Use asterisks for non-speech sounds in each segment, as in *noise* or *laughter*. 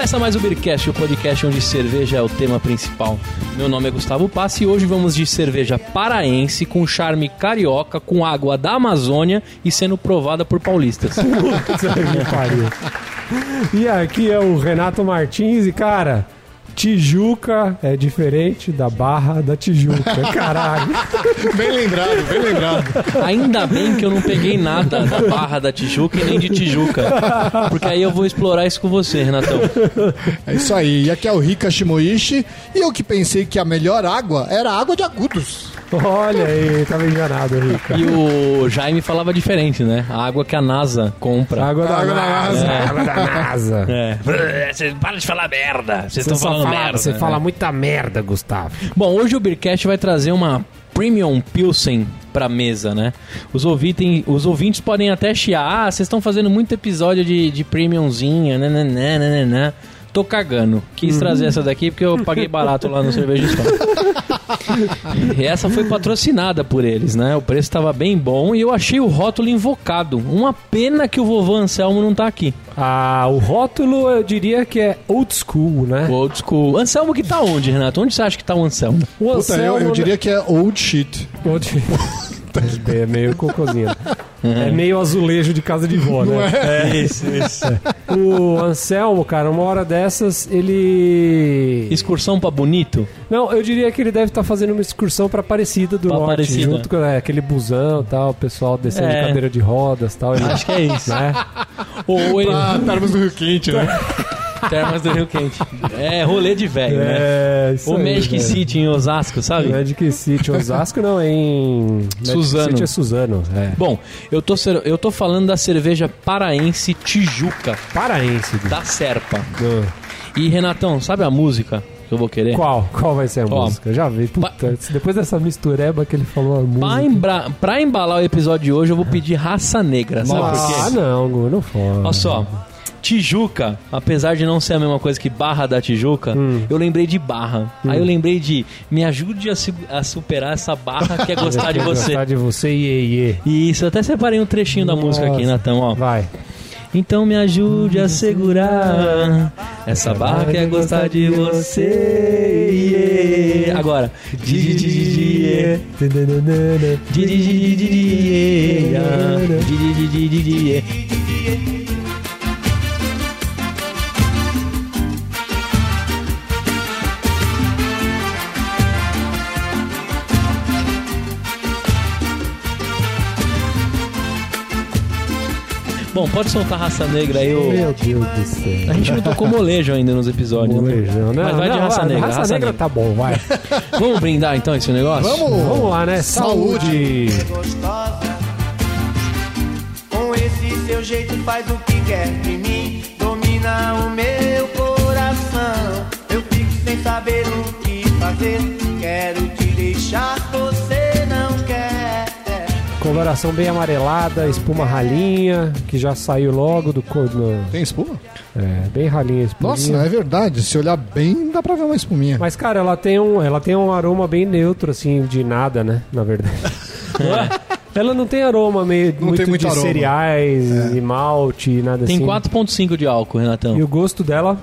Começa mais o Beercast, o podcast onde cerveja é o tema principal. Meu nome é Gustavo Passi e hoje vamos de cerveja paraense com charme carioca, com água da Amazônia e sendo provada por paulistas. Puta que. E aqui é o Renato Martins e, cara, Tijuca é diferente da Barra da Tijuca. *laughs* Caralho. Bem lembrado, bem lembrado. Ainda bem que eu não peguei nada da Barra da Tijuca e nem de Tijuca. Porque aí eu vou explorar isso com você, Renatão. É isso aí. E aqui é o Rika Shimoishi. E eu que pensei que a melhor água era água de agudos. Olha aí, tava enganado, Rica. E o Jaime falava diferente, né? A água que a NASA compra. Água da Água da NASA. NASA. *laughs* Água da NASA. É. Para de falar merda. Vocês Você estão falando fala, merda. você né? fala muita merda, Gustavo. Bom, hoje o Beercast vai trazer uma Premium Pilsen pra mesa, né? Os, ouvintem, os ouvintes podem até chiar, ah, vocês estão fazendo muito episódio de, de Premiumzinha, nananã, nananã. Tô cagando. Quis trazer essa daqui porque eu paguei barato lá no Cerveja Store. *laughs* e essa foi patrocinada por eles, né? O preço estava bem bom e eu achei o rótulo invocado. Uma pena que o vovô Anselmo não tá aqui. Ah, o rótulo eu diria que é old school, né? Old school. Anselmo que tá onde, Renato? Onde você acha que tá o Anselmo? O Puta, eu, eu diria que é old shit. Old... é meio cocôzinho. É meio azulejo de casa de vó, né? É isso, isso. O Anselmo, cara, uma hora dessas, ele. Excursão pra bonito? Não, eu diria que ele deve estar fazendo uma excursão pra Aparecida do Pra Norte, Aparecida. junto com é, aquele busão e tal, o pessoal descendo É. de cadeira de rodas e tal. Ele, Acho que é isso. né? Ou ele. Ah, Termos do Rio Quente, né? Termas do Rio Quente. É, rolê de velho, né? É, isso O aí, Magic velho. City em Osasco, sabe? Magic City, Osasco não, é em... Magic Suzano. City é Suzano, é. Bom, eu tô, eu tô falando da cerveja paraense Tijuca, Paraense. Da Serpa. Ah. E Renatão, sabe a música que eu vou querer? Qual? Qual vai ser a Ó, música? Já vi. Puta, depois dessa mistureba que ele falou a música... Pra, embra- pra embalar o episódio de hoje, eu vou pedir raça negra, sabe por quê? Ah, não, não fala. Olha só. Tijuca, apesar de não ser a mesma coisa que Barra da Tijuca, Hum. eu lembrei de Barra. Aí eu lembrei de me ajude a, a superar essa barra que é gostar de você. Gostar de você, iê, iê. Isso, eu até separei um trechinho da música aqui, Nossa. Natão, ó. Vai. Então me ajude a segurar essa barra que é gostar de você. Agora. Bom, pode soltar raça negra aí, ô. Meu Deus do céu. A gente não tocou molejo ainda nos episódios. né? Molejão, né? Mas vai de Não, raça negra. Raça, negra tá bom, vai. *laughs* Vamos brindar então esse negócio? Vamos! Vamos lá, né? Saúde. gostosa. Com esse seu jeito faz o que quer de mim, domina o meu coração. Eu fico sem saber o que fazer, quero te deixar, você. Coloração bem amarelada, espuma ralinha, que já saiu logo do... co- no- Tem espuma? é, bem ralinha a espuma. Nossa, é verdade. Se olhar bem, dá pra ver uma espuminha. Mas, cara, ela tem, um, ela tem um aroma bem neutro, assim, de nada, né? Na verdade. *laughs* É? Ela não tem aroma meio Não muito, tem muito de aroma. cereais e malte, nada Tem assim. 4,5 de álcool, Renatão. E o gosto dela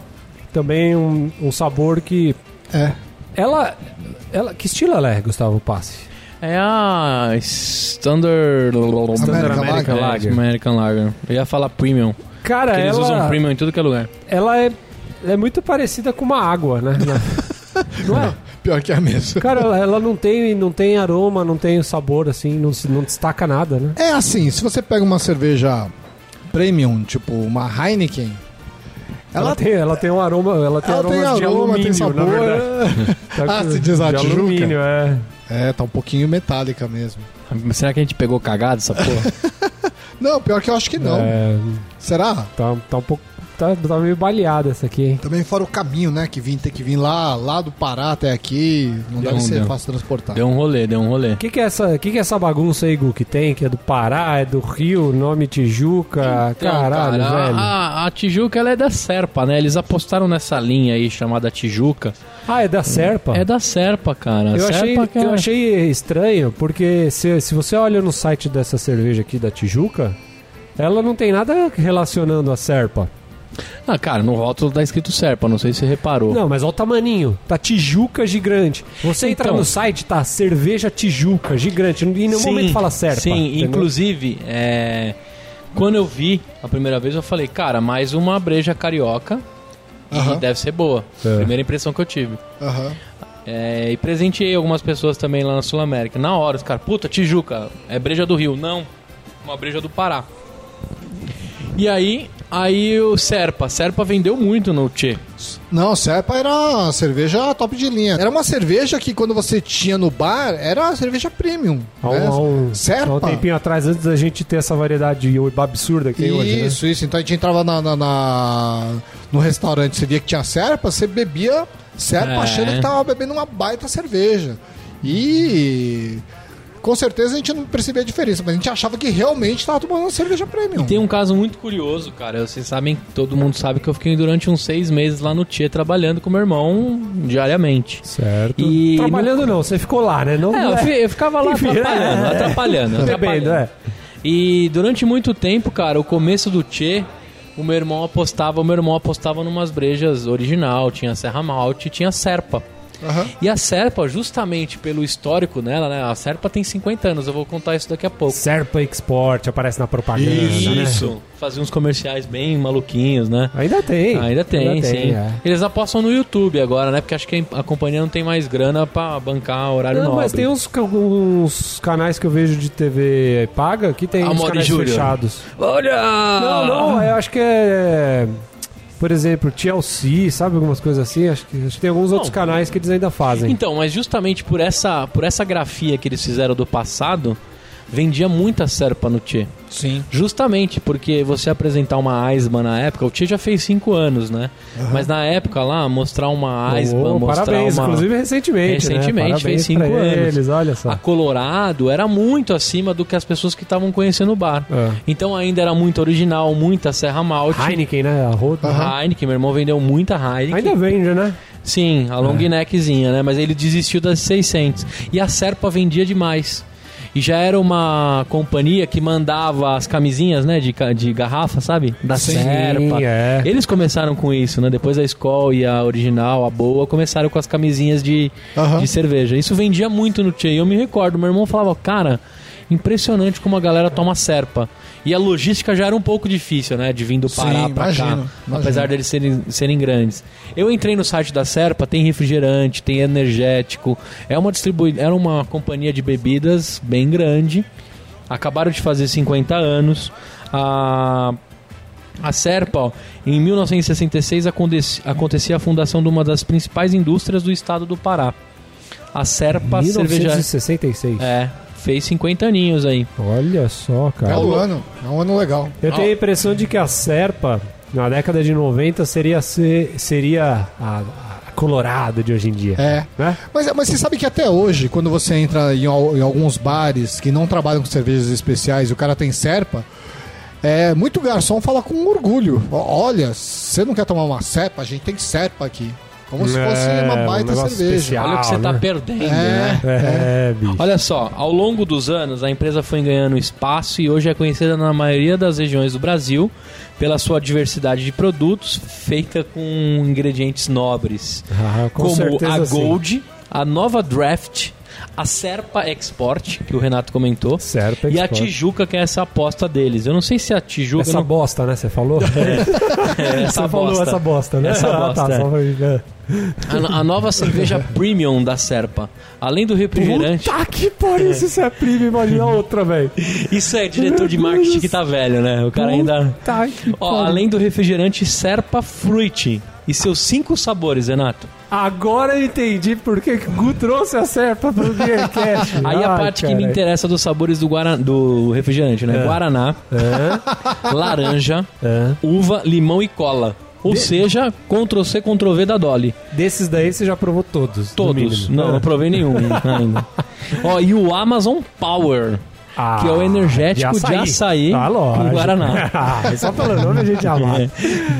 também um, um sabor que... É. Ela, ela... Que estilo ela é, Gustavo Passe? É a Standard, American American É, Lager. American Lager. Eu ia falar Premium. Cara, Porque eles ela... usam Premium em tudo que é lugar. ela é, é muito parecida com uma água, né? *laughs* Não é? Pior que é mesmo. Cara, ela, ela não, tem, não tem aroma, não tem sabor, assim, não, se- não destaca nada, né? É assim, se você pega uma cerveja premium, tipo uma Heineken, Ela, ela, tem, ela tem um aroma, ela tem ela aromas tem de aroma, alumínio, tem sabor. na verdade. *laughs* Ah, se diz a de Tijuca? alumínio, é. É, tá um pouquinho metálica mesmo. Será que a gente pegou cagado essa porra? *laughs* Não, pior que eu acho que não. É, Será? tá, tá um pouco. Tá, tá meio baleada essa aqui, hein? Também fora o caminho, né? Que vim, ter que vir lá, lá do Pará até aqui. Não Deu deve um- ser deu. fácil transportar. deu um rolê, deu um rolê. O que, que, é essa, que, que é essa bagunça aí, Gu, que tem? Que é do Pará, é do Rio, nome Tijuca, Então, caralho, cara, velho. A, a Tijuca ela é da Serpa, né? Eles apostaram nessa linha aí chamada Tijuca. Ah, é da Serpa? É da Serpa, cara. Eu Serpa, achei, cara. eu achei estranho, porque se, se você olha no site dessa cerveja aqui da Tijuca, ela não tem nada relacionando a Serpa. Ah, cara, no rótulo tá escrito Serpa, não sei se você reparou. Não, mas olha o tamaninho. Tá Tijuca gigante. Você entra Então. no site, tá cerveja Tijuca gigante. Em nenhum momento fala Serpa. Sim, entendeu? inclusive, é, quando eu vi a primeira vez, eu falei, cara, mais uma breja carioca e Aham. deve ser boa. É. Primeira impressão que eu tive. Aham. É, e presenteei algumas pessoas também lá na Sul América. Na hora, os caras, puta, Tijuca, é breja do Rio. Não, uma breja do Pará. E aí, aí o Serpa. Serpa vendeu muito no Tchê. Não, Serpa era uma cerveja top de linha. Era uma cerveja que quando você tinha no bar, era uma cerveja premium. Há um, né? há um- Serpa. há um tempinho atrás, antes da gente ter essa variedade absurda que tem hoje, né? Isso, isso. Então a gente entrava na, na- na- no restaurante, você via que tinha Serpa, você bebia Serpa É. achando que tava bebendo uma baita cerveja. E com certeza a gente não percebia a diferença, mas a gente achava que realmente tava tomando uma cerveja premium. Tem um caso muito curioso, cara. Vocês sabem, todo mundo sabe que eu fiquei durante uns seis meses lá no Tchê trabalhando com meu irmão diariamente. Certo. E Trabalhando não, você ficou lá, né? Não, É, eu, fi- eu ficava lá *laughs* Enfim, atrapalhando, é. atrapalhando, Bebendo, atrapalhando. é. E durante muito tempo, cara, o começo do Tchê, o meu irmão apostava, o meu irmão apostava numas brejas original, tinha Serra Malte, tinha Serpa. Aham. E a Serpa, justamente pelo histórico nela, né? A Serpa tem 50 anos, eu vou contar isso daqui a pouco. Serpa Export aparece na propaganda, né? Isso. Fazia uns comerciais bem maluquinhos, né? Ainda tem. Ainda tem, sim. é. Eles apostam no YouTube agora, né? Porque acho que a companhia não tem mais grana pra bancar horário Não, nobre. mas tem uns, uns canais que eu vejo de TV paga que tem uns Mauri canais fechados. Olha! Não, não, eu acho que é. Por exemplo, TLC, sabe? Algumas coisas assim. Acho que, acho que tem alguns outros canais que eles ainda fazem. Então, mas justamente por essa, por essa grafia que eles fizeram do passado, vendia muita Serpa no Tchê. Sim. Justamente porque você apresentar uma Aisban na época, o Tchê já fez 5 anos, né? Mas na época lá, mostrar uma Aisban, Oh, mostrar parabéns, uma... inclusive recentemente. Recentemente, né? Fez cinco pra anos. Eles, olha só. A Colorado era muito acima do que as pessoas que estavam conhecendo o bar. É. Então ainda era muito original, muita Serra Malte. Heineken, né? A Roda. Heineken, meu irmão vendeu muita Heineken. Ainda vende, né? Sim, a long neckzinha, né? Mas ele desistiu das 600. E a Serpa vendia demais. E já era uma companhia que mandava as camisinhas, né? De, de garrafa, sabe? Da Sim, Serpa. é. Eles começaram com isso, né? Depois a Skol e a original, a boa, começaram com as camisinhas de, de cerveja. Isso vendia muito no Tchê. Eu me recordo, meu irmão falava, cara, impressionante como a galera toma Serpa. E a logística já era um pouco difícil, né? De vir do Pará Sim, pra imagino, cá. imagino. Apesar deles serem, serem grandes. Eu entrei no site da Serpa, tem refrigerante, tem energético. É uma distribui era uma companhia de bebidas bem grande. Acabaram de fazer 50 anos. A a Serpa, ó, em 1966 aconte- acontecia a fundação de uma das principais indústrias do estado do Pará. A Serpa cerveja 1966. é, fez 50 aninhos aí. Olha só, cara. Belo ano. É um ano legal. Eu tenho a impressão de que a Serpa, na década de 90, seria, ser, seria a, a Colorado de hoje em dia. É. Né? Mas, mas você sabe que até hoje, quando você entra em, em alguns bares que não trabalham com cervejas especiais e o cara tem serpa, é, muito garçom fala com orgulho. Olha, você não quer tomar uma serpa? A gente tem serpa aqui. Como se fosse É, uma um baita negócio cerveja. especial. Olha o que você tá né? perdendo, É. né? É, bicho. Olha só, ao longo dos anos a empresa foi ganhando espaço e hoje é conhecida na maioria das regiões do Brasil pela sua diversidade de produtos feita com ingredientes nobres, Ah, com como certeza a sim. Gold, a Nova Draft, a Serpa Export, que o Renato comentou, Serpa e a. Tijuca, que é essa aposta deles. Eu não sei se a Tijuca... Essa não- bosta, né? Você falou? *laughs* é, essa Você falou bosta. essa bosta, né? Essa Ah, bosta, tá, é. A, a nova cerveja premium da Serpa. Além do refrigerante... Puta que pariu, se isso é primo, imagina a outra, velho. Isso é diretor de marketing que tá velho, né? O cara ainda... Tá, que Ó, pariu. além do refrigerante Serpa Fruit e seus cinco sabores, Renato. Agora eu entendi por que o Gu trouxe a Serpa pro Beercast. *laughs* Aí a parte que me cara. interessa dos sabores do, guara... do refrigerante, né? É. Guaraná, É, laranja, é. uva, limão e cola. Ou seja, Ctrl-C, Ctrl-V da Dolly. Desses daí você já provou todos. Todos. Não, não provei nenhum *laughs* ainda. Ó, e o Amazon Power. Ah, que é o energético de açaí, *laughs* Ah, lógico. com Guaraná. Ah, só pelo nome a gente já mata. É.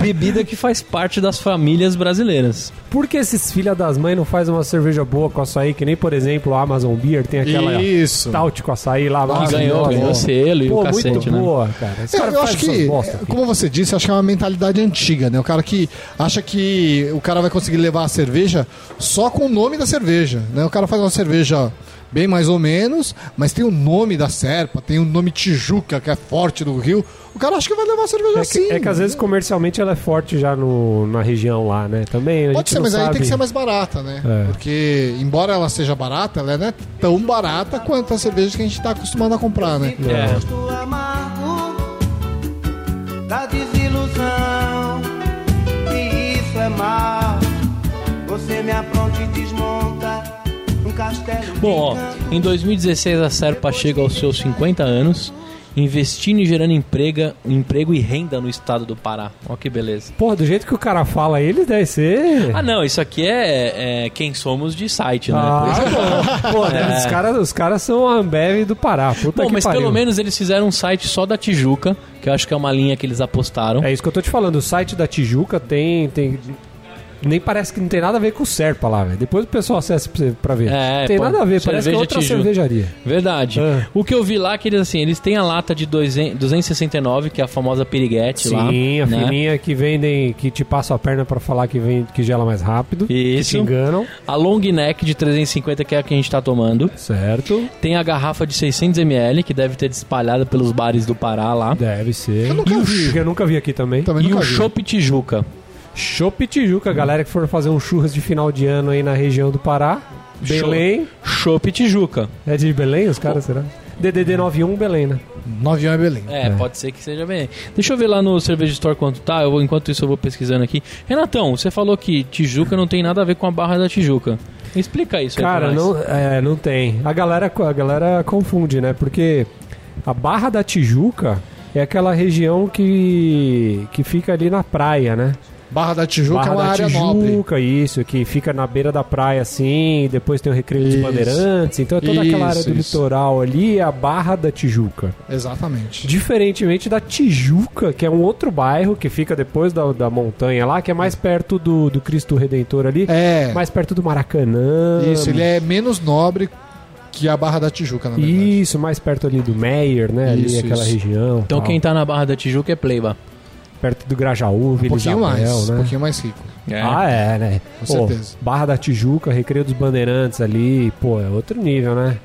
Bebida que faz parte das famílias brasileiras. Por que esses filha das mães não fazem uma cerveja boa com açaí, que nem, por exemplo, a Amazon Beer tem aquela Isso. Stout com açaí lá. Que ganhou, maravilhosa. ganhou selo e Pô, o cacete, muito né? boa, cara. É, cara eu faz acho que, bosta como você disse, acho que é uma mentalidade antiga, né? O cara que acha que o cara vai conseguir levar a cerveja só com o nome da cerveja, né? O cara faz uma cerveja bem mais ou menos, mas tem o nome da Serpa, tem o nome Tijuca, que é forte do Rio. O cara acha que vai levar cerveja É assim. que, é que às vezes comercialmente ela é forte já no, na região lá, né? Também a Pode gente ser, não mas aí sabe. tem que ser mais barata, né? É. Porque, embora ela seja barata, ela não é tão barata quanto as cervejas que a gente tá acostumado a comprar, né? É. Gosto amargo da desilusão. E isso é mal. Você me apronta e desmonta Bom, ó, em 2016 a Serpa chega aos seus 50 anos, investindo e gerando emprega, emprego e renda no estado do Pará. Ó que beleza. Porra, do jeito que o cara fala ele, deve ser. Ah, não, isso aqui é, é quem somos de site, né? Ah, Por isso que- bom. *laughs* Pô, É. os caras os caras são a Ambev do Pará. Puta Bom, mas pariu. pelo menos eles fizeram um site só da Tijuca, que eu acho que é uma linha que eles apostaram. É isso que eu tô te falando. O site da Tijuca tem. tem... Nem parece que não tem nada a ver com o Serpa lá, velho. Depois o pessoal acessa pra você- pra ver. É, não tem pô, nada a ver, parece que é outra cervejaria. Verdade. Ah. O que eu vi lá é que eles assim, eles têm a lata de 200 269, que é a famosa piriguete lá. Sim, a né? fininha que vendem, que te passa a perna pra falar que vem que gela mais rápido. Que Isso. te enganam. A long neck de 350, que é a que a gente tá tomando. Certo. Tem a garrafa de 600ml, que deve ter espalhada pelos bares do Pará lá. Deve ser. Eu nunca E vi. Eu nunca vi aqui também. Também E o vi. Chopp Tijuca. Chopp Tijuca, galera que for fazer um churras de final de ano aí na região do Pará. Belém. Chopp Tijuca. É de Belém os caras, será? DDD 91 Belém, né? 9 é Belém. É, pode ser que seja bem. Deixa eu ver lá no Cerveja Store quanto tá. Eu, vou- enquanto isso eu vou pesquisando aqui. Renatão, você falou que Tijuca não tem nada a ver com a barra da Tijuca. Explica isso aí Cara, não, é, não tem. A galera, a galera confunde, né? Porque a Barra da Tijuca é aquela região que, que fica ali na praia, né? Barra da Tijuca Barra é uma da área Tijuca, nobre. isso, que fica na beira da praia assim, depois tem o Recreio dos Isso. Bandeirantes. Então é toda aquela área Isso, do isso. litoral ali, é a Barra da Tijuca. Exatamente. Diferentemente da Tijuca, que é um outro bairro que fica depois da, da montanha lá, que é mais perto do, do Cristo Redentor ali, É, mais perto do Maracanã. isso, ele é menos nobre que a Barra da Tijuca, na verdade. Isso, mais perto ali do Meyer, né? Ali, Isso, aquela isso. região. Então tal. quem tá na barra da Tijuca é Pleiba. Perto do Grajaú, Um Vila pouquinho Isabel, mais, né? um pouquinho mais rico. Ah, é, né? Com Pô, certeza. Barra da Tijuca, Recreio dos Bandeirantes ali, pô, é outro nível, né?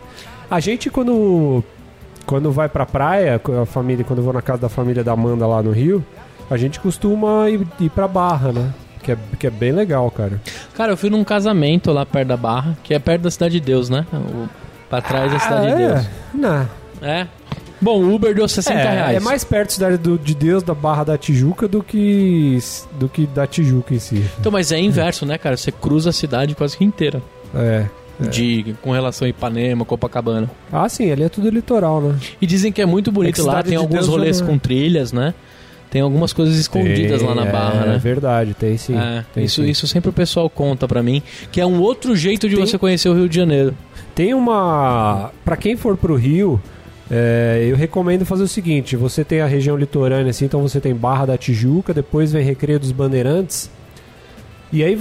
A gente quando quando vai pra praia, com a família, quando eu vou na casa da família da Amanda lá no Rio, a gente costuma ir, ir pra Barra, né? Que é, que é bem legal, cara. Cara, eu fui num casamento lá perto da barra, que é perto da Cidade de Deus, né? O, pra trás da Cidade de Deus. é, não. É. Bom, o Uber deu 60 É, reais. é mais perto da Cidade do- de Deus da Barra da Tijuca do que do que da Tijuca em si. Então, mas é inverso, né, cara? Você cruza a cidade quase que inteira. É. De, com relação a Ipanema, Copacabana. Ah, sim, ali é tudo litoral, né? E dizem que é muito bonito É lá, tem de alguns Deus rolês não é. com trilhas, né? Tem algumas coisas escondidas lá na Tem, barra, é, né? verdade, tem sim. É, Tem isso, sim. isso sempre o pessoal conta pra mim, que é um outro jeito de Tem- você conhecer o Rio de Janeiro. Tem uma. Pra quem for pro Rio, é, eu recomendo fazer o seguinte: você tem a região litorânea, assim, então você tem Barra da Tijuca, depois vem Recreio dos Bandeirantes. E aí,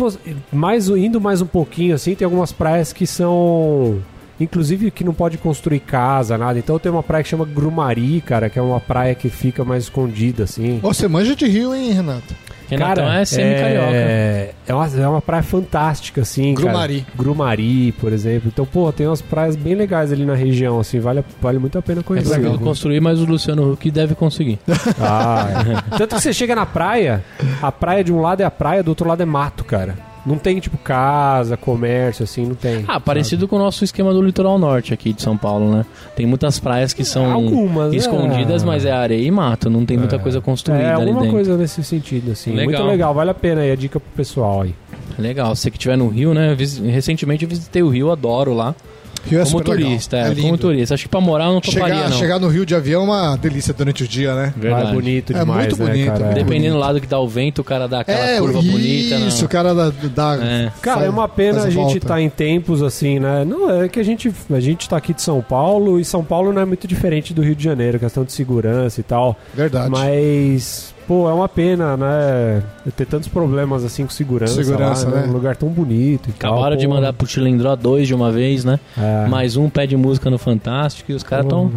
mais, indo mais um pouquinho, assim, tem algumas praias que são. Inclusive que não pode construir casa, nada. Então tem uma praia que chama Grumari, cara, que é uma praia que fica mais escondida, assim. Você manja de rio, hein, Renato? Renatão é semi-carioca. É, é, uma, é uma praia fantástica, assim. cara. Grumari. Grumari, por exemplo. Então, pô, tem umas praias bem legais ali na região, assim. Vale, vale muito a pena É conhecer. preciso construir, mas o Luciano Huck deve conseguir. *laughs* Ah, é. Tanto que você chega na praia, a praia de um lado é a praia, do outro lado é mato, cara. Não tem, tipo, casa, comércio, assim, não tem. Ah, parecido com o nosso esquema do litoral norte aqui de São Paulo, né? Tem muitas praias que são Algumas, né? escondidas, mas é areia e mato, não tem muita coisa construída É, ali alguma dentro. coisa nesse sentido, assim. Legal. Muito legal, vale a pena aí, a dica pro pessoal aí. Legal, você que estiver no Rio, né? Recentemente eu visitei o Rio, adoro lá. Rio é como super legal. turista, é, É como turista. Acho que pra morar eu não toparia, Chegar, não. chegar no Rio de avião é uma delícia durante o dia, né? Lá Verdade. é bonito É demais, muito né, bonito, cara? muito Dependendo do lado que dá o vento, o cara dá aquela é, curva bonita. né? isso, o cara da... da É. Cara, é uma pena a gente estar em tempos assim, né? Não, é que a gente, a gente tá aqui de São Paulo e São Paulo não é muito diferente do Rio de Janeiro, questão de segurança e tal. Verdade. Mas, pô, é uma pena, né? Ter tantos problemas assim com segurança. Segurança, lá, né? Um lugar tão bonito e tal. Acabaram de pô. mandar pro Chilindró 2 de uma vez, né? É. Mais um pé de música no Fantástico e os caras tão.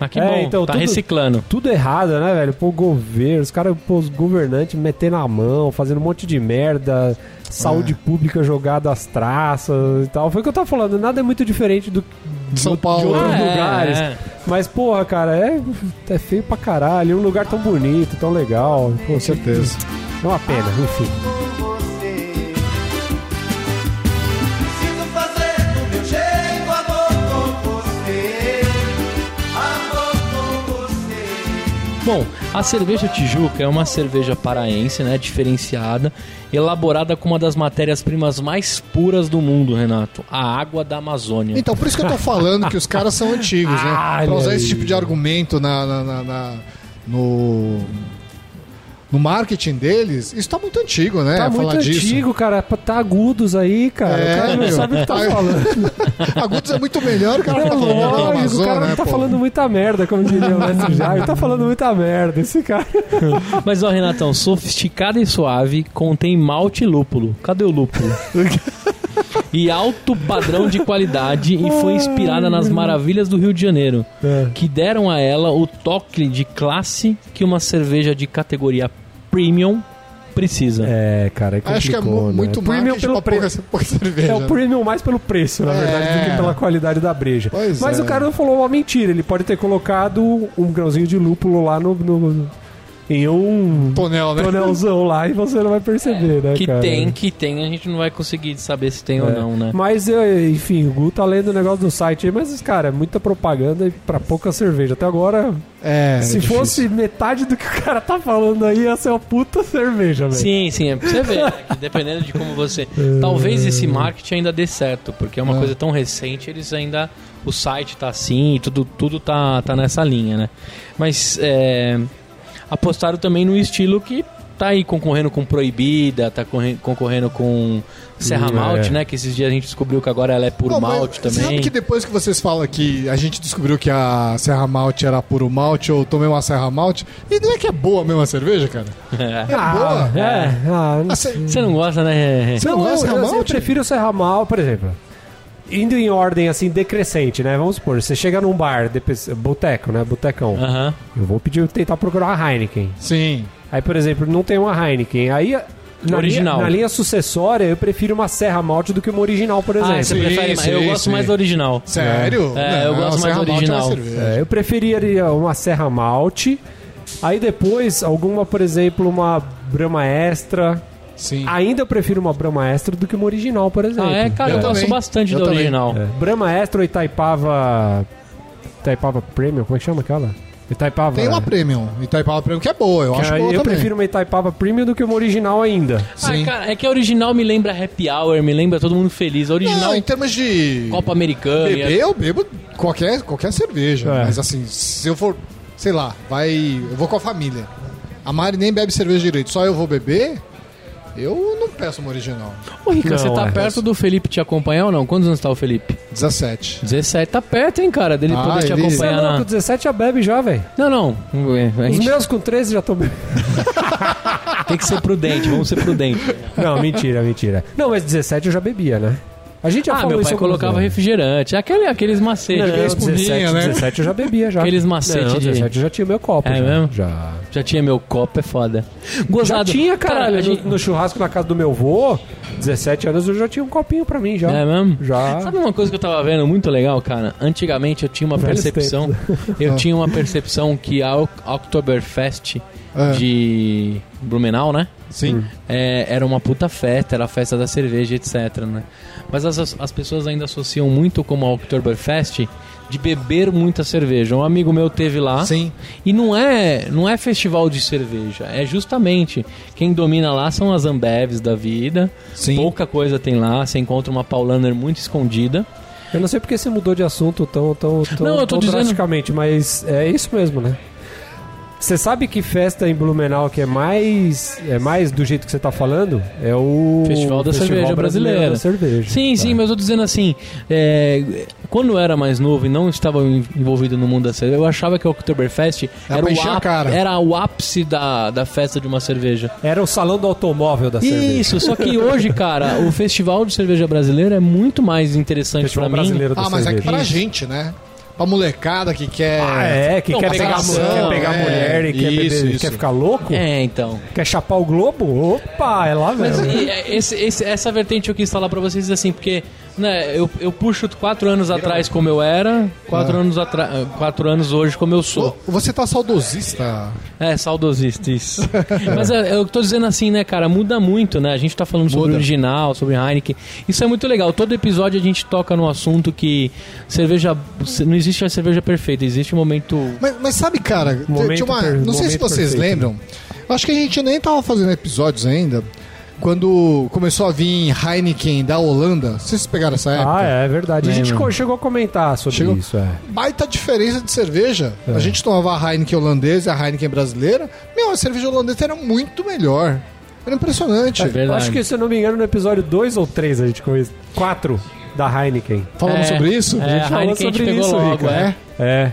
Ah, que É, bom, então, tá tudo- reciclando. Tudo errado, né, velho? Pô, o governo, os caras, pô, os governantes metendo a mão, fazendo um monte de merda, saúde É. pública jogada às traças e tal. Foi o que eu tava falando, nada é muito diferente do De São de Paulo. outros Ah, é, lugares. é. Mas, porra, cara, é, é feio pra caralho. É um lugar tão bonito, tão legal. Pô, Com certeza. É uma pena, enfim. Bom, a cerveja Tijuca é uma cerveja paraense, né? Diferenciada, elaborada com uma das matérias-primas mais puras do mundo, Renato. A água da Amazônia. Então, por isso que eu tô *laughs* falando que os caras são antigos, né? Pra usar esse tipo de argumento na, na- na- na- no, no marketing deles, isso tá muito antigo, né? Tá Falar muito disso. antigo, cara. Tá agudos aí, cara. É, o cara não meu. sabe o que tá falando. *laughs* Agudos é muito melhor, o cara É tá lógico, o cara né, não tá pô? falando muita merda, como diria o mestre Jair. Tá falando muita merda, esse cara. *laughs* Mas, ó, Renatão, sofisticada e suave, contém malte e lúpulo. Cadê o lúpulo? *laughs* e alto padrão de qualidade e foi inspirada nas maravilhas do Rio de Janeiro, que deram a ela o toque de classe que uma cerveja de categoria premium precisa. É, cara, é Acho que é né? muito premium pelo pra preço. pouca cerveja. É o né? premium mais pelo preço, na É. verdade, do que pela qualidade da breja. Pois Mas é. o cara não falou uma mentira. Ele pode ter colocado um grãozinho de lúpulo lá no, no- em um Tonel, né? tonelzão lá e você não vai perceber, né, que cara? tem, que tem, a gente não vai conseguir saber se tem ou É. não, né? Mas, eh, enfim, o Gu tá lendo o negócio do site aí, mas, cara, é muita propaganda e pra pouca cerveja. Até agora, É, se é fosse metade do que o cara tá falando aí, ia ser uma puta cerveja, velho. Sim, sim, é pra você ver, né, que dependendo de como você. *laughs* Talvez esse marketing ainda dê certo, porque é uma É. coisa tão recente, eles ainda. O site tá assim e tudo, tudo tá, tá nessa linha, né? Mas é, apostaram também no estilo que tá aí concorrendo com Proibida, tá corre- concorrendo com Serra Hum, Malte, é. né? Que esses dias a gente descobriu que agora ela é puro Não, malte Você sabe também. que depois que vocês falam que a gente descobriu que a Serra Malte era puro malte, ou tomei uma Serra Malte, e não é que é boa mesmo a cerveja, cara? É. É boa. É, ah, não Ah, cê- Você não gosta, né? Você não Não, gosta de eu, Serra eu, eu Malte? prefiro o Serra Mal, por exemplo. Indo em ordem assim decrescente, né? Vamos supor, você chega num bar, depois- boteco, né? Botecão. Eu vou pedir tentar procurar uma Heineken. Sim. Aí, por exemplo, não tem uma Heineken. Aí na Original. Linha, na linha sucessória, eu prefiro uma Serra Malte do que uma original, por exemplo. Ah, você Sim, prefere mais. Eu sim, gosto sim. mais do original. Sério? É, eu gosto mais Malte é original. cerveja. É, eu preferiria uma Serra Malte. Aí depois, alguma, por exemplo, uma Brahma Extra. Sim. Ainda eu prefiro uma Brahma Extra do que uma original, por exemplo. Ah, é, cara, eu, Eu gosto bastante Eu da também. original. É. Brahma Extra ou Itaipava. Itaipava Premium? Como é que chama aquela? Itaipava. Tem uma Premium. Itaipava Premium que é boa, eu que acho aí boa eu também. prefiro uma Itaipava Premium do que uma original ainda. Sim. Ah, cara, é que a original me lembra happy hour, me lembra todo mundo feliz. A original Não, em termos de Copa Americana. beber, eu bebo qualquer, qualquer cerveja. É. Mas assim, se eu for, sei lá, vai. Eu vou com a família. A Mari nem bebe cerveja direito, só eu vou beber. Eu não peço uma original. Ô, Rica, Não, você tá é. perto do Felipe te acompanhar ou não? Quantos anos tá o Felipe? 17. 17. Tá perto, hein, cara, dele Ah, poder te ele- é acompanhar louco, na... 17 já bebe já, velho. Não, não. A Os gente meus com 13 já tô bebendo. *laughs* tem que ser prudente, vamos ser prudentes. Não, mentira, mentira. Não, mas 17 eu já bebia, né? A gente já Ah, falou meu pai colocava vezes. refrigerante. Aquele, aqueles macetes. Não, aqueles 17, espuminha, né? 17 eu já bebia já. Aqueles macetes Não, de- 17 eu já tinha meu copo. É já. mesmo? Já. Já tinha meu copo, é foda. Já Gozado. tinha, caralho. a gente- no, no churrasco na casa do meu vô, 17 anos eu já tinha um copinho pra mim, já. É mesmo? Já. Sabe uma coisa que eu tava vendo muito legal, cara? Antigamente eu tinha uma percepção. Eu *laughs* tinha uma percepção que a Ok- Oktoberfest É. de Blumenau, né? Sim. É, era uma puta festa, era a festa da cerveja, etc, né? Mas as, as pessoas ainda associam muito como a Oktoberfest de beber muita cerveja. Um amigo meu teve lá Sim. e não é, não é festival de cerveja, é justamente quem domina lá são as Ambevs da vida. Sim. Pouca coisa tem lá, você encontra uma Paulaner muito escondida. Eu não sei porque você mudou de assunto tão, tão, tão, Não, eu tô tão dizendo- drasticamente, mas é isso mesmo, né? Você sabe que festa em Blumenau que é mais é mais do jeito que você tá falando? É o Festival da Cerveja Brasileira. da cerveja. Sim, sim, mas eu tô dizendo assim, é, quando eu era mais novo e não estava en- envolvido no mundo da cerveja, eu achava que o Oktoberfest Era o, era o ápice da, da festa de uma cerveja. Era o salão do automóvel da cerveja. Isso, só que hoje, cara, o Festival de Cerveja Brasileira é muito mais interessante Festival pra mim. brasileiro da Ah, mas é que pra gente, né? Pra molecada que quer. Ah, é, que Não, quer mas pegar, ação, quer pegar é, mulher e quer, isso, beber- isso. quer ficar louco? É, então. Quer chapar o globo? Opa, é lá Mas mesmo. e, é, esse- esse- essa vertente eu quis falar pra vocês assim, porque né, eu, eu puxo quatro anos atrás como eu era, quatro Ah. anos atrás, quatro anos hoje como eu sou. Você tá saudosista. É, saudosista, isso. *laughs* Mas é, eu tô dizendo assim, né, cara, muda muito, né? A gente tá falando sobre Muda. o original, sobre Heineken. Isso é muito legal. Todo episódio a gente toca no assunto que cerveja. Não existe a cerveja perfeita, existe um momento. Mas, mas sabe, cara, Momento uma- per- não sei se vocês perfeito, lembram. Acho que a gente nem tava fazendo episódios ainda. Quando começou a vir Heineken da Holanda. Vocês pegaram essa época? Ah, é verdade. A gente chegou a comentar sobre Chegou- isso, é. Baita diferença de cerveja. É. A gente tomava a Heineken holandesa e a Heineken brasileira. Meu, a cerveja holandesa era muito melhor. Era impressionante. É verdade. Acho que, se eu não me engano, no episódio 2 ou 3 a gente conhece. 4 da Heineken. Falamos É, sobre isso? É, A a gente falou Heineken a gente sobre pegou isso, logo, Rica, é. É.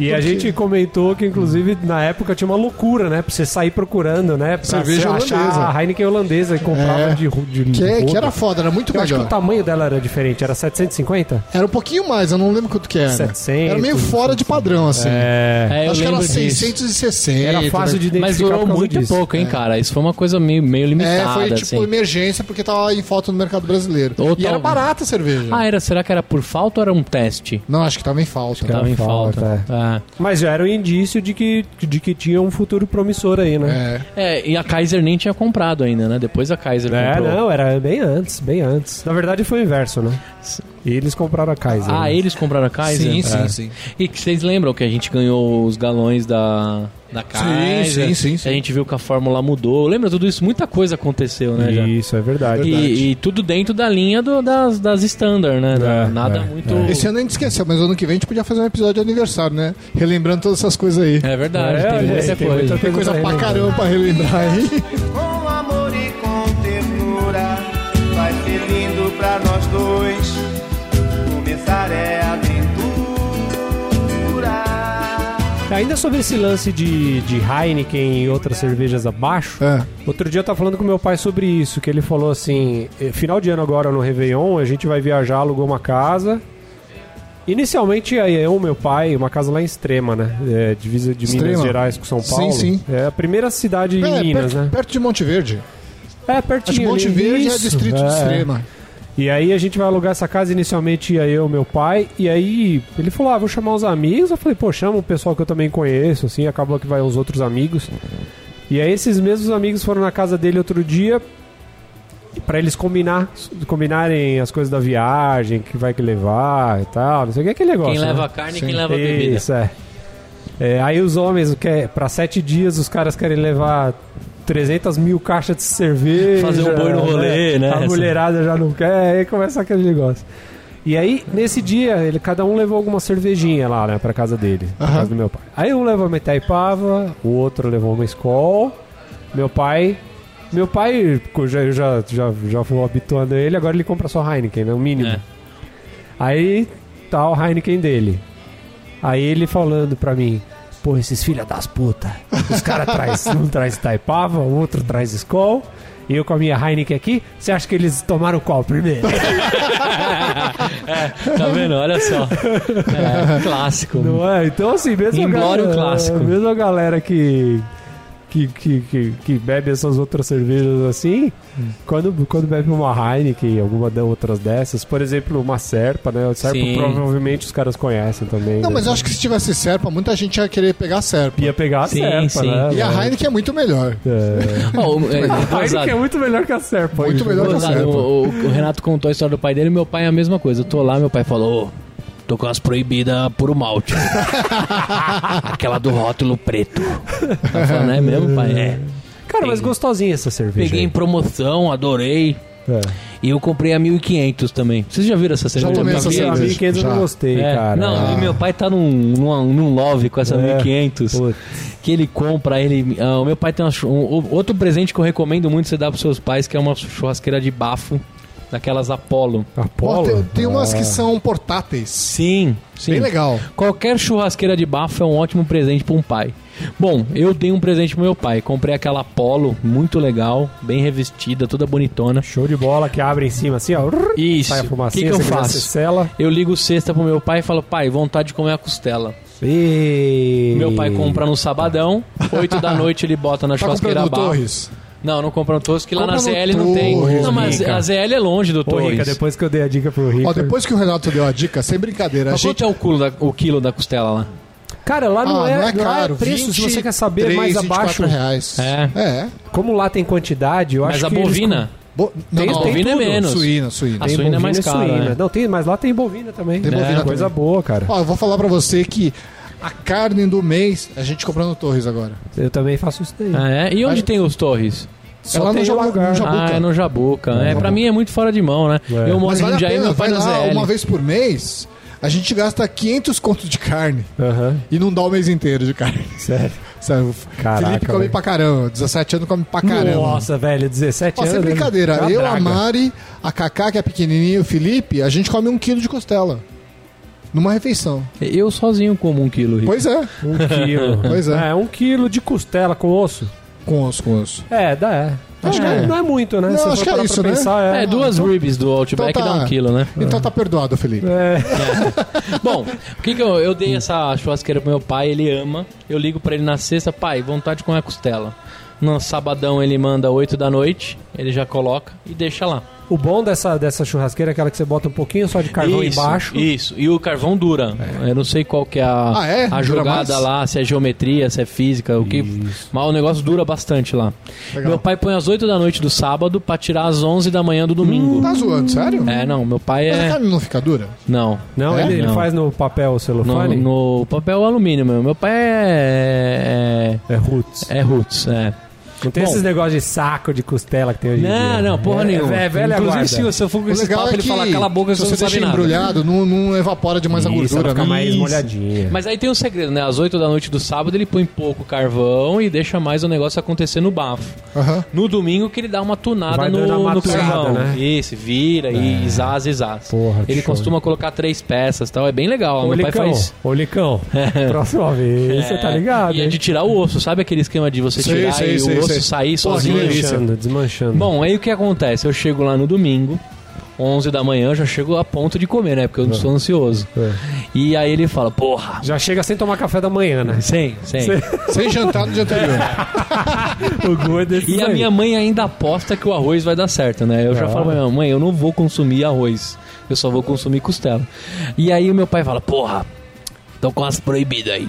E a gente comentou que, inclusive, na época tinha uma loucura, né? Pra você sair procurando, né? Pra Cerveja você achar holandesa. a Heineken holandesa e comprava É. de, de Que, que rodo. era foda, era muito Eu acho que o melhor. tamanho dela era diferente. Era 750? Era um pouquinho mais, eu não lembro quanto que era. 700, Era meio fora de padrão, assim. É. É, eu Acho que era lembro disso. 660. Era fácil de identificar Mas durou por causa muito disso. pouco, hein, cara? Isso foi uma coisa meio, meio limitada, É, foi tipo assim. emergência porque tava em falta no mercado brasileiro. Ou e era barata a cerveja. Ah, era, será que era por falta ou era um teste? Não, acho que tava em falta. que era Tava em falta, falta. Ah. Mas já era um indício de que, de que tinha um futuro promissor aí, né? É. É, e a Kaiser nem tinha comprado ainda, né? Depois a Kaiser É, comprou. não, era bem antes, bem antes. Na verdade foi o inverso, né? E eles compraram a Kaiser. Ah, né? eles compraram a Kaiser? Sim, sim, É. sim. E que vocês lembram que a gente ganhou os galões da, da Kaiser? sim, sim, sim. A gente viu que a fórmula mudou. Lembra tudo isso? Muita coisa aconteceu, né? já. Isso, é verdade. Verdade. E, e tudo dentro da linha do- das, das standard, né? É, nada é, muito... Esse ano a gente esqueceu, mas ano que vem a gente podia fazer um episódio de aniversário, né? Relembrando todas essas coisas aí. É verdade, É, tem é, muita tem coisa. muita Tem coisa pra caramba pra relembrar aí. Com amor e com ternura Vai ser lindo pra nós dois Começar é Ainda sobre esse lance de, de Heineken e outras cervejas abaixo, É. outro dia eu tava falando com meu pai sobre isso, que ele falou assim, eh, final de ano agora no Réveillon, a gente vai viajar, alugou uma casa. Inicialmente ia eu, meu pai, uma casa lá em Extrema, né? É, divisa de Minas Extrema? Gerais com São Sim, Paulo. sim. É a primeira cidade em É, Minas, perto, né? perto de Monte Verde. É, Acho pertinho. Monte ali. Verde é Isso, distrito de é. Extrema. E aí a gente vai alugar essa casa, inicialmente ia eu, meu pai, e aí ele falou, ah, vou chamar os amigos, eu falei, pô, chama o pessoal que eu também conheço, assim, acabou que vai os outros amigos. E aí esses mesmos amigos foram na casa dele outro dia pra eles combinar, combinarem as coisas da viagem, que vai que levar e tal, não sei o que, aquele negócio. Quem né? leva a carne e quem leva a bebida. Isso, é. É, Aí os homens, quer, pra sete dias, os caras querem levar 300 mil caixas de cerveja. Fazer um boi no rolê, né? A mulherada já não quer, aí começa aquele negócio. E aí, nesse dia, ele, cada um levou alguma cervejinha lá, né, pra casa dele, pra Aham. casa do meu pai. Aí um levou uma Itaipava, o outro levou uma Skol, meu pai... Meu pai, eu já, já, já, já vou habituando ele, agora ele compra só Heineken, né, o mínimo. É. Aí tá o Heineken dele. Aí ele falando pra mim, pô, esses filha das puta, os caras traz, *laughs* um traz Taipava, o outro traz Skol, e eu com a minha Heineken aqui, você acha que eles tomaram qual primeiro? *laughs* Tá vendo? Olha só. É, clássico. Não é? Então assim, mesmo a Inglório galera, clássico. mesmo a galera que... Que, que, que, que bebe essas outras cervejas assim, Hum. quando, quando bebe uma Heineken, alguma da- outras dessas, por exemplo, uma Serpa, né? O Serpa Sim. provavelmente os caras conhecem também. Não, né? mas eu acho que se tivesse Serpa, muita gente ia querer pegar Serpa. Ia pegar a Sim, Serpa, sim. né? E a Heineken é muito melhor. É. *laughs* É, A. Heineken é muito melhor que a Serpa. Muito hein? melhor que a Serpa. o, o- o Renato contou a história do pai dele, meu pai é a mesma coisa. Eu tô lá, meu pai falou, "Ô, tô com as proibidas puro malte. *laughs* Aquela do rótulo preto. Eu falando, é mesmo, pai? É. Cara, mas gostosinha essa cerveja. Peguei em aí. promoção, adorei. É. E eu comprei a 1500 também. Vocês já viram essa cerveja? tomei essa 1500? cerveja. 1500 eu não Já. gostei, É, cara. Não, Ah. e meu pai tá num, num, num love com essa É. 1500 Putz. que ele compra. Ele, ah, o meu pai tem uma chu- um- outro presente que eu recomendo muito você dar pros seus pais, que é uma churrasqueira de bafo, daquelas Apollo. Apollo? tem, tem umas Ah. que são portáteis. Sim, sim. Bem legal. Qualquer churrasqueira de bafo é um ótimo presente para um pai. Bom, eu dei um presente pro meu pai. Comprei aquela Apollo, muito legal, bem revestida, toda bonitona. Show de bola que abre em cima assim, ó. Isso. Sai a O que, que eu faço? cela. Eu ligo cesta pro meu pai e falo, pai, vontade de comer a costela. E... Meu pai compra no sabadão, 8 da noite ele bota na Tá churrasqueira bafo. Torres? Não, não compra no Torres, que lá Compra na no ZL não tem. Torres, Não, mas Rica. a ZL é longe do Ô, Torres. Rica, depois que eu dei a dica pro Rico. Ó, depois que o Renato deu a dica, sem brincadeira, a Mas gente quanto é o quilo, da, o quilo da costela lá? Cara, lá não, Ah, é, não é lá caro. preço, se você quer saber 23, mais 24 abaixo. reais. É. É. Como lá tem quantidade, eu Mas acho a que eles bovina? Bo... Não, Tem- não, tem bovina é tudo. menos. Suína, suína. A Tem suína é mais bovina e cara, suína. né? Não, tem, mas lá tem bovina também. Tem bovina é, também. coisa boa, cara. Ó, eu vou falar pra você que a carne do mês, a gente comprando Torres agora. Eu também faço isso daí. Ah, é? E onde Mas- tem os Torres? Só é lá no, um lugar. no Jabuca. Ah, é no Jabuca. É, Jabuca. pra mim é muito fora de mão, né? É. Eu moro Mas em vale a Jundiaí, pena, meu pai vai lá ZL. uma vez por mês, a gente gasta 500 contos de carne e não dá o mês inteiro de carne. sério. *laughs* Sério, o Caraca, Felipe come velho. pra caramba, 17 anos come pra caramba. Nossa, velho, 17 Ó, anos. brincadeira, é uma eu, draga. a Mari, a Kaká, que é pequenininha, e o Felipe, a gente come um quilo de costela. Numa refeição. Eu sozinho como um quilo, Rico. Pois é, Um quilo. *laughs* Pois é. É, um quilo de costela com osso. Com osso, com osso. É, dá, é. Acho É. que não é muito, né? Não, Se acho que é isso, né? pensar, é. É, duas então- ribs do Outback então tá. dá um quilo, né? Então tá perdoado, Felipe. É. *laughs* Bom, o que que eu, eu dei essa churrasqueira pro meu pai, ele ama. Eu ligo pra ele na sexta, pai, vontade de comer a costela. No sabadão ele manda 8 da noite, ele já coloca e deixa lá. O bom dessa, dessa churrasqueira é aquela que você bota um pouquinho só de carvão isso, embaixo. Isso, e o carvão dura. Eu não sei qual que é a, Ah, é? a jogada lá, se é geometria, se é física, o que. Isso. Mas o negócio dura bastante lá. Legal. Meu pai põe às 8 da noite do sábado pra tirar às 11 da manhã do domingo. Tá zoando, sério? É, não, meu pai Mas a é. carne não fica dura? Não. Não, É? ele, ele Não. faz no papel No, celofane? no papel alumínio, meu. Meu pai é. É roots. É, é roots, é. Não tem Bom. esses negócios de saco de costela que tem hoje em dia. Não, não, porra é, nenhuma. É, velha Inclusive, guarda. se, eu for com O esse legal papo, é ele fala, cala a boca, se você você não deixa sabe nada. embrulhado, não, não evapora demais a Isso, gordura. ela fica né? mais Isso. molhadinha. Mas aí tem um segredo, né? Às 8 da noite do sábado ele põe pouco carvão e deixa mais o negócio acontecer no bafo. Aham. No domingo que ele dá uma tunada Vai no, uma no carvão. né? Isso, vira e zaz e zaz. Porra, que ele show. costuma colocar três peças e tal. É bem legal. Ô, Meu pai faz. ô, Licão, *laughs* próxima vez, você tá ligado, E é de tirar o osso. Sabe aquele esquema de você tirar e o osso sair Pô, sozinho? Desmanchando, desmanchando. Bom, aí o que acontece? Eu chego lá no domingo, 11 da manhã, já chego a ponto de comer, né? Porque eu não sou ansioso. É. E aí ele fala, porra. Já chega sem tomar café da manhã, né? Sem, sem. Sem *laughs* jantar no dia anterior. *laughs* o gol é E a minha mãe ainda aposta que o arroz vai dar certo, né? Eu já Ah. falo pra minha mãe, eu não vou consumir arroz. Eu só vou consumir costela. E aí o meu pai fala, porra, tô com as proibidas aí.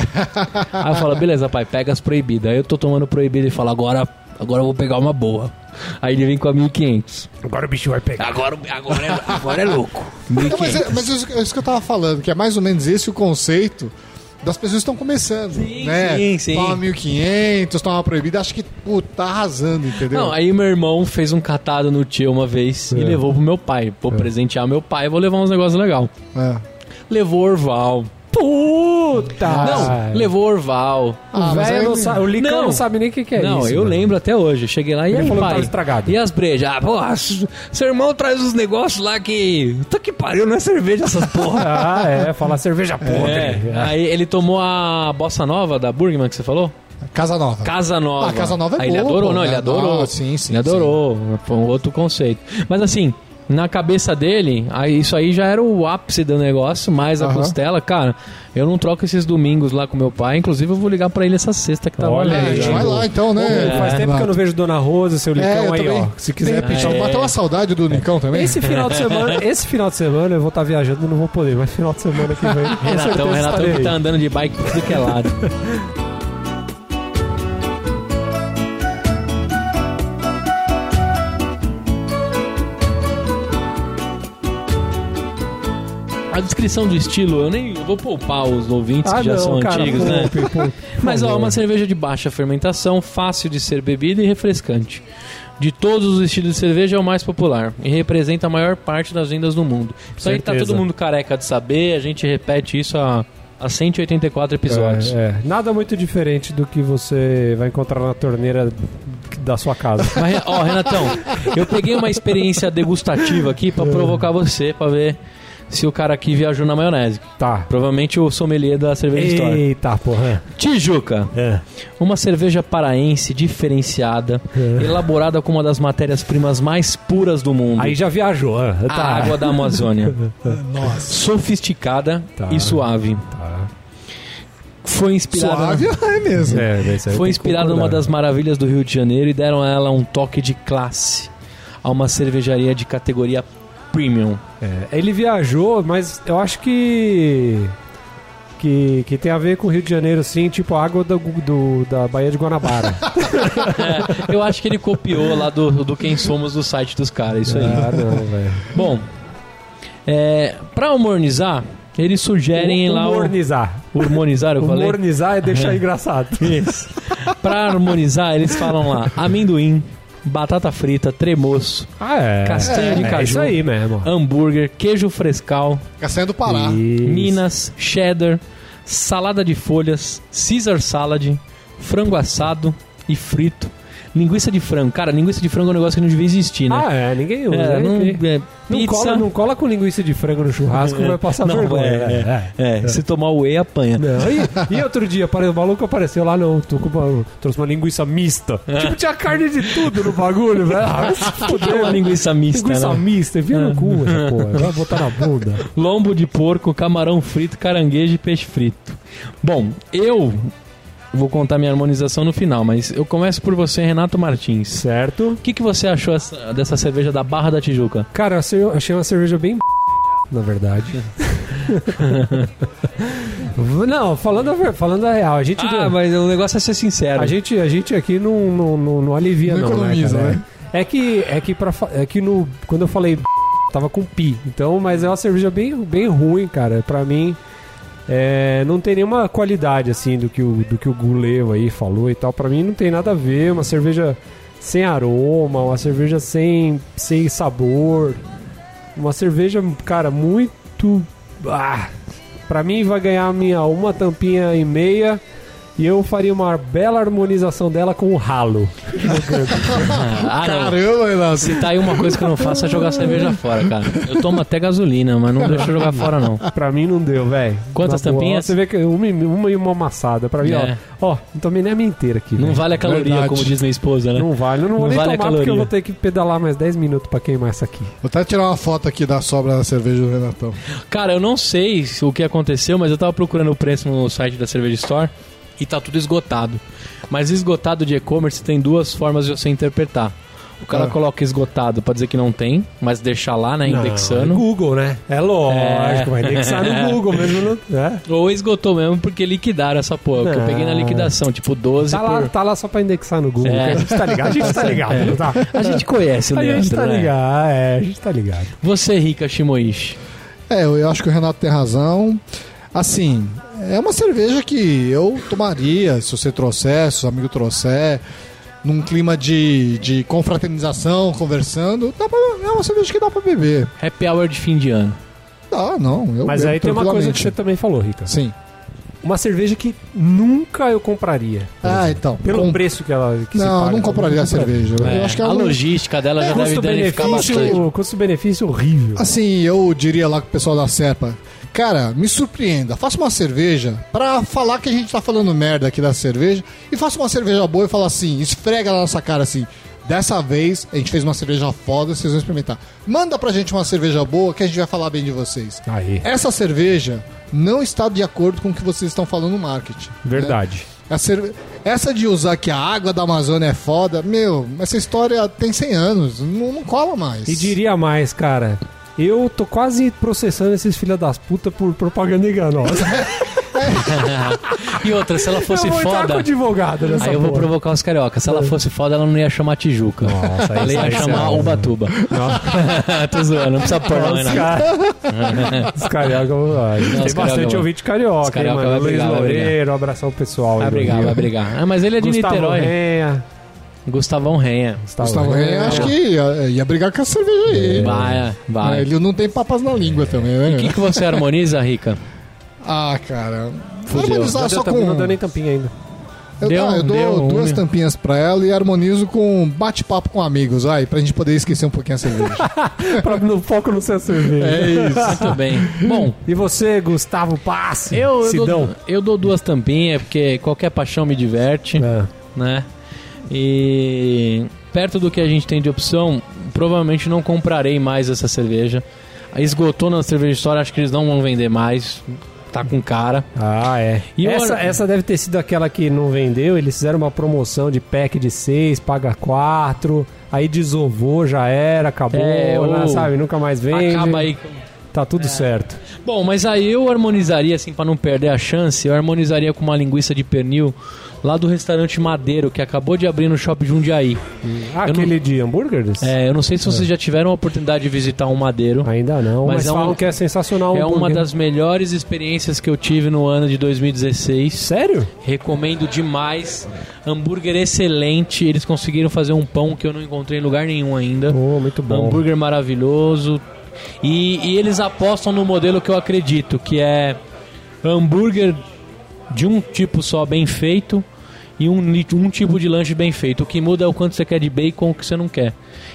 *laughs* aí eu falo, beleza, pai, pega as proibidas. Aí eu tô tomando proibida e falo, agora, agora eu vou pegar uma boa. Aí ele vem com a 1500. Agora o bicho vai pegar. Agora, agora, é, agora é louco. *laughs* Não, 1500. mas é, mas isso, é isso que eu tava falando, que é mais ou menos esse o conceito das pessoas que estão começando. Sim, né? sim, sim. Toma 1.500, toma proibida, acho que pô, tá arrasando, entendeu? Não, aí meu irmão fez um catado no tio uma vez e É. levou pro meu pai. Vou presentear meu pai, vou levar uns negócios legais. É. Levou Orval. Puta! Não, levou Orval. Ah, o velho não sabe, o Licão não, Não. sabe nem o que, que é não, isso. eu mano. lembro até hoje. Cheguei lá e Ele aí, falou pai. estragado. E as brejas? Ah, porra, seu irmão traz uns negócios lá que. Tá que pariu, não é cerveja essas porra. *laughs* Ah, é, falar cerveja podre. É, aí ele tomou a bossa nova da Burgman que você falou? Casa Nova. Casa Nova. Ah, Casa Nova é Aí ele boa, adorou, pô, não, ele né? adorou. Ah, sim, sim, Ele adorou. Foi um outro conceito. Mas assim, na cabeça dele, aí, isso aí já era o ápice do negócio, mais a Aham. costela. Cara, eu não troco esses domingos lá com meu pai. Inclusive, eu vou ligar pra ele essa sexta que tá Olha É, a aí, gente hein? vai lá então, né? Pô, Faz tempo que eu não vejo Dona Rosa, seu Licão É, aí, também. ó. Se quiser um- eu bateu uma saudade do Nicão também. Esse final de semana, *laughs* esse final de semana eu vou estar viajando e não vou poder, mas final de semana que vem. Renatão, Renatão que tá andando de bike por tudo que é lado. *laughs* A descrição do estilo, eu nem eu vou poupar os ouvintes Ah, que já não, são cara, antigos, né? *laughs* por Mas ó, uma cerveja de baixa fermentação, fácil de ser bebida e refrescante. De todos os estilos de cerveja é o mais popular e representa a maior parte das vendas do mundo. Isso aí tá todo mundo careca de saber, a gente repete isso há, há 184 episódios. É, é. Nada muito diferente do que você vai encontrar na torneira da sua casa. *laughs* Mas, ó, Renatão, eu peguei uma experiência degustativa aqui pra provocar você, pra ver se o cara aqui viajou na maionese. tá. Provavelmente o sommelier da cerveja Store. Eita, porra. Tijuca, É. uma cerveja paraense diferenciada, É. elaborada com uma das matérias-primas mais puras do mundo. Aí já viajou. a Tá. água da Amazônia. *laughs* Nossa. Sofisticada Tá. e suave. Tá. Foi inspirada, Suave é mesmo. É, foi inspirada numa das maravilhas do Rio de Janeiro e deram a ela um toque de classe a uma cervejaria de categoria premium. É, ele viajou, mas eu acho que. Que, que tem a ver com o Rio de Janeiro, assim, tipo a água do, do- da Baía de Guanabara. *laughs* É, eu acho que ele copiou lá do, do Quem Somos do site dos caras, isso aí. Ah, não, velho. Bom, é, pra harmonizar, eles sugerem lá o... Humornizar. Harmonizar, eu falei? Humornizar é deixar engraçado. Isso. Pra harmonizar, eles falam lá amendoim, batata frita, tremoço, Ah, é. Castanha de é, caju. isso aí mesmo. hambúrguer, queijo frescal, Castanha do Pará. Isso. minas, cheddar, salada de folhas, Caesar salad, frango assado e frito, linguiça de frango. Cara, linguiça de frango é um negócio que não devia existir, né? Ah, é, ninguém usa. É, não, é, Não cola, não cola com linguiça de frango no churrasco, vai passar Não, vergonha. é, né? É, se tomar o whey, apanha. Não, e, *laughs* e outro dia, o maluco apareceu lá, não, tô com uma, trouxe uma linguiça mista. Tipo, tinha carne de tudo no bagulho, velho. Ah, É *laughs* fuder, uma linguiça mista, Linguiça né? mista, enfia no cu essa porra. *laughs* Vai botar na bunda. Lombo de porco, camarão frito, caranguejo e peixe frito. Bom, eu vou contar minha harmonização no final, mas eu começo por você, Renato Martins. Certo? O que, que você achou essa- dessa cerveja da Barra da Tijuca? Cara, eu achei- eu achei uma cerveja bem *laughs* na verdade. *laughs* não, falando a, ver- falando a real, a gente... Ah, mas o negócio é ser sincero. A gente, a gente aqui não, não, não, não alivia, Não não, economiza, cara? né? É que, é que, pra, fa- é que no, quando eu falei *laughs* tava com pi. Então, mas é uma cerveja bem, bem ruim, cara. Pra mim, é, não tem nenhuma qualidade, assim, do que o, do que o Guleu aí falou e tal. Pra mim não tem nada a ver. Uma cerveja sem aroma, uma cerveja sem, sem sabor. Uma cerveja, cara, muito... Ah, pra mim vai ganhar minha uma tampinha e meia... E eu faria uma bela harmonização dela com o ralo. Ah. Caramba, Renato. Se tá aí uma coisa que eu não faço é jogar cerveja fora, cara. Eu tomo até gasolina, mas não deixa eu jogar fora, não. Pra mim não deu, velho. Quantas Na boa, tampinhas? Você vê que uma, e- uma e uma amassada. Pra mim, É. ó. Ó, não tomei nem a minha inteira aqui. Não velho. vale a caloria, Verdade. como diz minha esposa, né? Não vale. Eu não vou Não nem vale a tomar porque eu vou ter que pedalar mais 10 minutos pra queimar essa aqui. Vou até tirar uma foto aqui da sobra da cerveja do Renatão. Cara, eu não sei se- o que aconteceu, mas eu tava procurando o preço no site da Cerveja Store e tá tudo esgotado. Mas esgotado de e-commerce tem duas formas de você interpretar. O cara Ah. coloca esgotado pra dizer que não tem, mas deixa lá, né, Não, é indexando. Google, né? É lógico, É. vai indexar no *laughs* Google mesmo. Não, é. Ou esgotou mesmo porque liquidaram essa porra, que eu peguei na liquidação, tipo 12 Tá lá, por... tá lá só pra indexar no Google. É. A gente tá ligado, a gente tá *laughs* ligado, não tá? A gente conhece o A gente tá né? ligado, é, a gente tá ligado. Você, Rica Shimoishi. É, eu acho que o Renato tem razão. Assim, é uma cerveja que eu tomaria se você trouxer, se o amigo trouxer, num clima de, de confraternização, conversando. Dá pra, é uma cerveja que dá pra beber. Happy Hour de fim de ano. Dá, não. Eu Mas bebo aí tem uma coisa que você também falou, Rita. Sim. Uma cerveja que nunca eu compraria. Ah, exemplo. então. Pelo Com- preço que ela que se Não, paga. não compraria a cerveja. É, Eu acho que a ela não- logística dela já deve danificar bastante. Custo-benefício custo-benefício horrível. Assim, eu diria lá com o pessoal da Serpa, cara, me surpreenda, faça uma cerveja pra falar que a gente tá falando merda aqui da cerveja e faça uma cerveja boa e fala assim, esfrega na nossa cara assim. Dessa vez a gente fez uma cerveja foda, vocês vão experimentar. Manda pra gente uma cerveja boa que a gente vai falar bem de vocês. Aí. Essa cerveja não está de acordo com o que vocês estão falando no marketing. né? Verdade. A cerve- Essa de usar que a água da Amazônia é foda, meu, essa história tem 100 anos, não, não cola mais. E diria mais, cara. Eu tô quase processando esses filha das putas por propaganda enganosa. *laughs* E outra, se ela fosse eu vou entrar com foda. advogado nessa Aí eu vou porra. provocar os carioca. Se ela fosse foda, ela não ia chamar Tijuca. Nossa, aí ela ia chamar sério. Ubatuba. *laughs* Tô zoando, não precisa pôr não, *laughs* Os carioca. ah, Tem os bastante carioca vão- ouvinte carioca, os hein, carioca mano. vai Luiz brigar, brigar. Loureiro, um abração pessoal. Vai brigar, vai brigar. Ah, mas ele é de Gustavo Niterói. Renha. Gustavão Renha. Gustavo Renner, acho que ia, ia brigar com a cerveja aí. hein? Vai, vai. Ele não tem papas na língua também, O né? que, que você harmoniza, Rica? Ah, cara. Fudeu. Harmonizar Não só com. Não deu nem tampinha ainda. Eu, Deu- ah, eu dou deu duas um- tampinhas pra ela e harmonizo com bate-papo com amigos, vai, pra gente poder esquecer um pouquinho a cerveja. *laughs* pra no foco no seu cerveja. é isso. Muito bem. Bom, E você, Gustavo Passe? eu, eu, dou, eu dou duas tampinhas, porque qualquer paixão me diverte, É. né? E perto do que a gente tem de opção, provavelmente não comprarei mais essa cerveja. Esgotou na cerveja história, acho que eles não vão vender mais. Tá com cara. Ah, é. E essa, ar- essa deve ter sido aquela que não vendeu. Eles fizeram uma promoção de pack de 6, paga 4. Aí desovou, já era, acabou, É, ou- sabe? Nunca mais vende. Acaba aí. Tá tudo certo. Bom, mas aí eu harmonizaria, assim, pra não perder a chance, eu harmonizaria com uma linguiça de pernil lá do restaurante Madeiro, que acabou de abrir no Shopping Jundiaí. Ah, Eu não- aquele de hambúrgueres? É, eu não sei se vocês já tiveram a oportunidade de visitar um Madeiro. Ainda não, Mas mas, é um- falam que é sensacional. É uma das melhores experiências que eu tive no ano de 2016. Sério? Recomendo demais. Hambúrguer excelente. Eles conseguiram fazer um pão que eu não encontrei em lugar nenhum ainda. Oh, muito bom. Hambúrguer maravilhoso. E, e eles apostam no modelo que eu acredito, que é hambúrguer de um tipo só bem feito e um, um tipo de lanche bem feito. O que muda é o quanto você quer de bacon ou o que você não quer.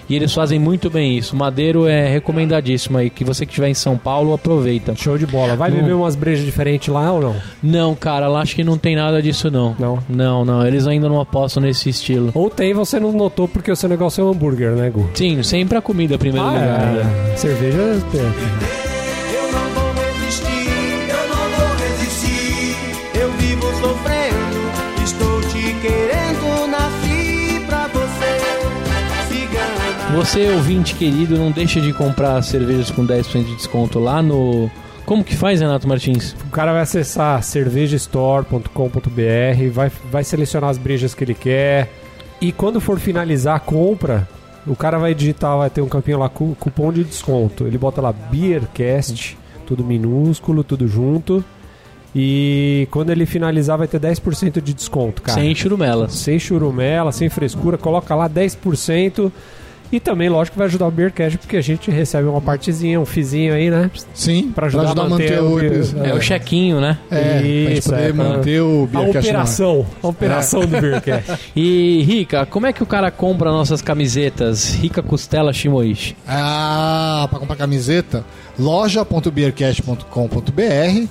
E eles fazem muito bem isso. Madeiro é recomendadíssimo aí. Que você que estiver em São Paulo, aproveita. Show de bola. Vai Não. beber umas brejas diferentes lá ou não? Não, cara, lá acho que não tem nada disso não. Não. Não, não. Eles ainda não apostam nesse estilo. Ou tem, você não notou porque o seu negócio é um hambúrguer, né, Gu? Sim, sempre a comida primeiro Ah, lugar. né? é. Cerveja. é. Você, ouvinte querido, não deixa de comprar cervejas com 10% de desconto lá no. Como que faz, Renato Martins? O cara vai acessar cervejastore.com.br, vai, vai selecionar as brejas que ele quer. E quando for finalizar a compra, o cara vai digitar, vai ter um campinho lá, cu- cupom de desconto. Ele bota lá Beercast, tudo minúsculo, tudo junto. E quando ele finalizar, vai ter 10% de desconto, cara. Sem churumelas. Sem churumela, sem frescura, coloca lá 10%. E também, lógico, vai ajudar o Beercast, porque a gente recebe uma partezinha, um fizinho aí, né? Sim, Pra ajudar a manter o- episódio. É, o chequinho, né? É, pra gente Isso, poder é, pra- manter o A Beercast ar. operação, a operação do Beercast. *laughs* E, Rica, como é que o cara compra nossas camisetas? Rica Costela Shimoishi. Ah, para comprar camiseta, loja.beercast.com.br.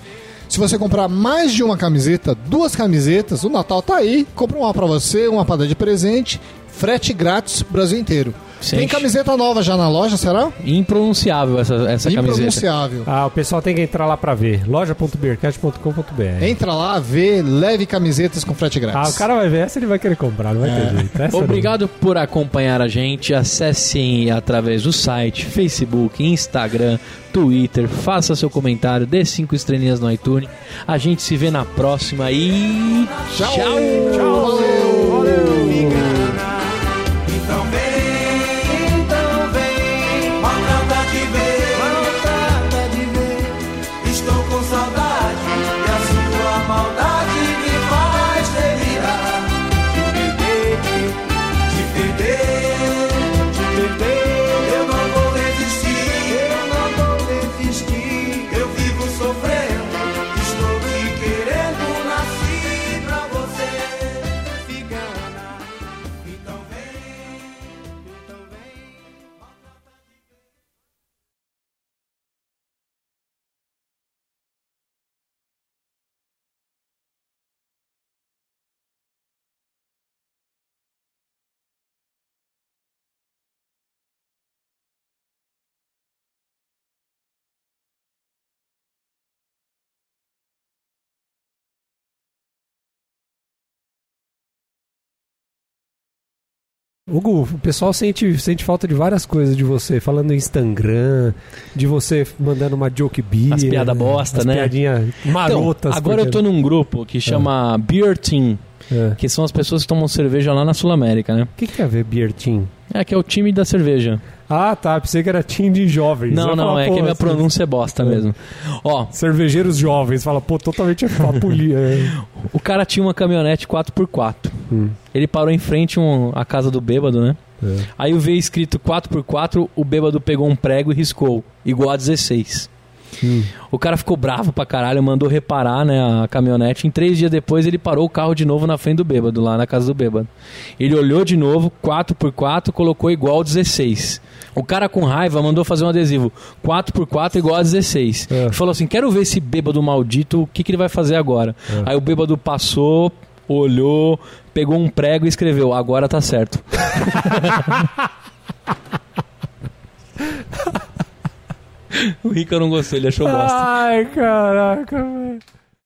Se você comprar mais de uma camiseta, duas camisetas, o Natal tá aí. Compra uma para você, uma para dar de presente. Frete grátis Brasil inteiro. Sim. Tem camiseta nova já na loja, será? Impronunciável essa, essa camiseta. Impronunciável. Ah, o pessoal tem que entrar lá pra ver. loja.beercast.com.br. Entra lá, vê, leve camisetas com frete Ah, grátis. o cara vai ver essa, ele vai querer comprar, não vai ter jeito. Essa Obrigado por acompanhar a gente. Acessem através do site, Facebook, Instagram, Twitter. Faça seu comentário, dê cinco estrelinhas no iTunes. A gente se vê na próxima e Tchau. tchau. Então Hugo, o pessoal sente, sente falta de várias coisas de você, falando em Instagram, de você mandando uma joke beer. As piada bosta, as né? piadinhas marotas. Então, agora eu tô num grupo que chama Beer Team, É. que são as pessoas que tomam cerveja lá na Sul América, né? O que, que tem a ver Beer Team? É que é o time da cerveja. Ah, tá. Pensei que era team de jovens. Não, não, falava, é que a minha pronúncia é bosta mesmo. Ó, Cervejeiros jovens. Fala, pô, totalmente *laughs* papulia. o cara tinha uma caminhonete 4x4. Hum. Ele parou em frente um, à casa do bêbado, né? É. Aí eu vi escrito 4x4, o bêbado pegou um prego e riscou, igual a 16. Hum. O cara ficou bravo pra caralho, mandou reparar né, a caminhonete. Em três dias depois, ele parou o carro de novo na frente do bêbado, lá na casa do bêbado. Ele olhou de novo, 4x4, colocou igual 16. O cara com raiva mandou fazer um adesivo 4x4 igual a 16. É. Falou assim: quero ver esse bêbado maldito, o que, que ele vai fazer agora? É. Aí o bêbado passou, olhou, pegou um prego e escreveu: agora tá certo. *laughs* *laughs* o Rica não gostou, ele achou bosta. Ai, caraca, velho.